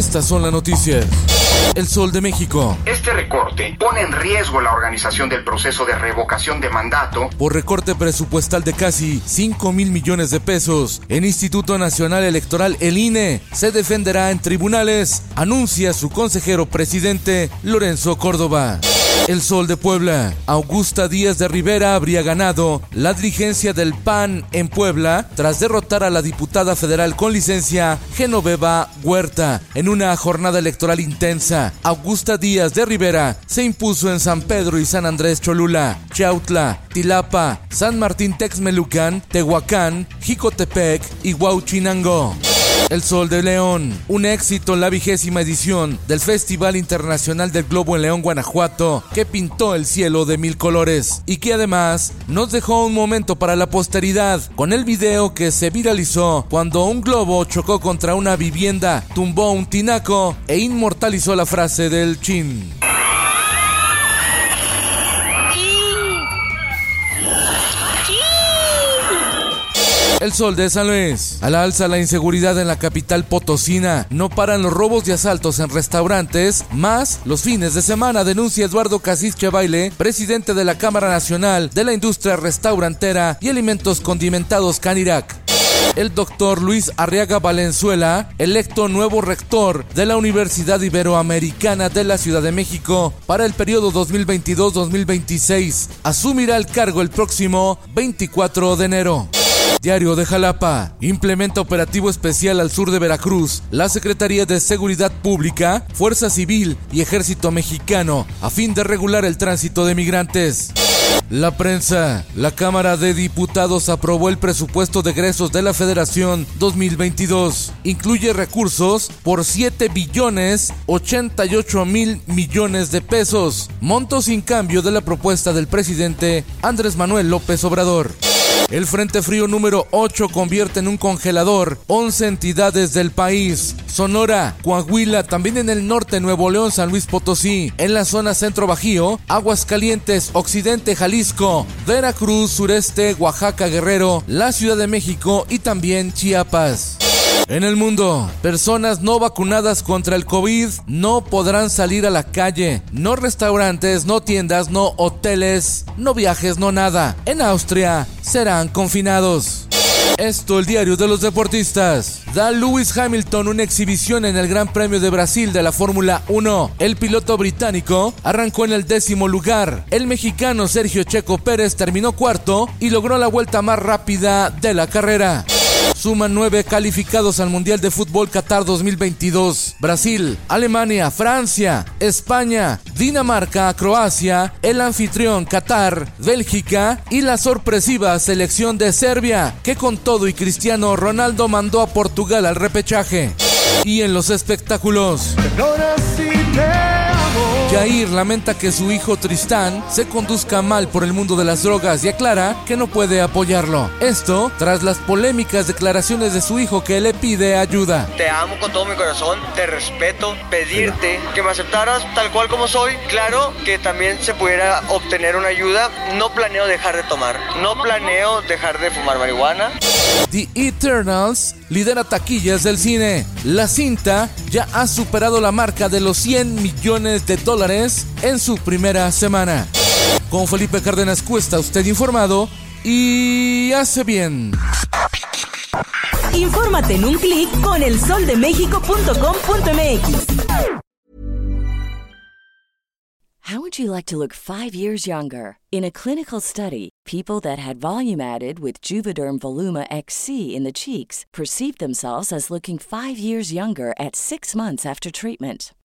Estas son las noticias. El Sol de México. Este recorte pone en riesgo la organización del proceso de revocación de mandato Por recorte presupuestal de casi 5 mil millones de pesos, el Instituto Nacional Electoral, el INE, se defenderá en tribunales, anuncia su consejero presidente Lorenzo Córdoba. El Sol de Puebla. Augusta Díaz de Rivera habría ganado la dirigencia del PAN en Puebla tras derrotar a la diputada federal con licencia Genoveva Huerta en una jornada electoral intensa. Augusta Díaz de Rivera se impuso en San Pedro y San Andrés Cholula, Chautla, Tilapa, San Martín Texmelucan, Tehuacán, Jicotepec y Huauchinango. El Sol de León, un éxito en la vigésima edición del Festival Internacional del Globo en León, Guanajuato, que pintó el cielo de mil colores y que además nos dejó un momento para la posteridad con el video que se viralizó cuando un globo chocó contra una vivienda, tumbó un tinaco e inmortalizó la frase del chin. El sol de San Luis. A la alza la inseguridad en la capital potosina. No paran los robos y asaltos en restaurantes, más los fines de semana, denuncia Eduardo Casís Baile, presidente de la Cámara Nacional de la Industria Restaurantera y Alimentos Condimentados Canirac. El doctor Luis Arriaga Valenzuela, electo nuevo rector de la Universidad Iberoamericana de la Ciudad de México para el periodo 2022-2026, asumirá el cargo el próximo 24 de enero. Diario de Jalapa. Implementa operativo especial al sur de Veracruz. La Secretaría de Seguridad Pública, Fuerza Civil y Ejército Mexicano a fin de regular el tránsito de migrantes. La prensa. La Cámara de Diputados aprobó el presupuesto de egresos de la Federación 2022. Incluye recursos por 7 billones 88 mil millones de pesos. Monto sin cambio de la propuesta del presidente Andrés Manuel López Obrador. El Frente Frío número 8 convierte en un congelador 11 entidades del país. Sonora, Coahuila, también en el norte, Nuevo León, San Luis Potosí, en la zona centro Bajío, Aguascalientes, Occidente, Jalisco, Veracruz, sureste, Oaxaca, Guerrero, la Ciudad de México y también Chiapas. En el mundo, personas no vacunadas contra el COVID no podrán salir a la calle. No restaurantes, no tiendas, no hoteles, no viajes, no nada. En Austria serán confinados. Esto, el diario de los deportistas. Da Lewis Hamilton una exhibición en el Gran Premio de Brasil de la Fórmula 1. El piloto británico arrancó en el décimo lugar. El mexicano Sergio Checo Pérez terminó cuarto y logró la vuelta más rápida de la carrera. Suman nueve calificados al Mundial de Fútbol Qatar 2022. Brasil, Alemania, Francia, España, Dinamarca, Croacia, el anfitrión Qatar, Bélgica y la sorpresiva selección de Serbia, que con todo y Cristiano Ronaldo mandó a Portugal al repechaje. Y en los espectáculos. Jair lamenta que su hijo Tristán se conduzca mal por el mundo de las drogas y aclara que no puede apoyarlo. Esto tras las polémicas declaraciones de su hijo que le pide ayuda. Te amo con todo mi corazón, te respeto, pedirte que me aceptaras tal cual como soy. Claro que también se pudiera obtener una ayuda. No planeo dejar de tomar, no planeo dejar de fumar marihuana. The Eternals lidera taquillas del cine. La cinta ya ha superado la marca de los 100 millones de dólares en su primera semana. Con Felipe Cárdenas Cuesta, usted informado y hace bien. Infórmate en un clic con elsoldemexico.com.mx. How would you like to look five years younger? In a clinical study, people that had volume added with Juvederm Voluma XC in the cheeks perceived themselves as looking five years younger at six months after treatment.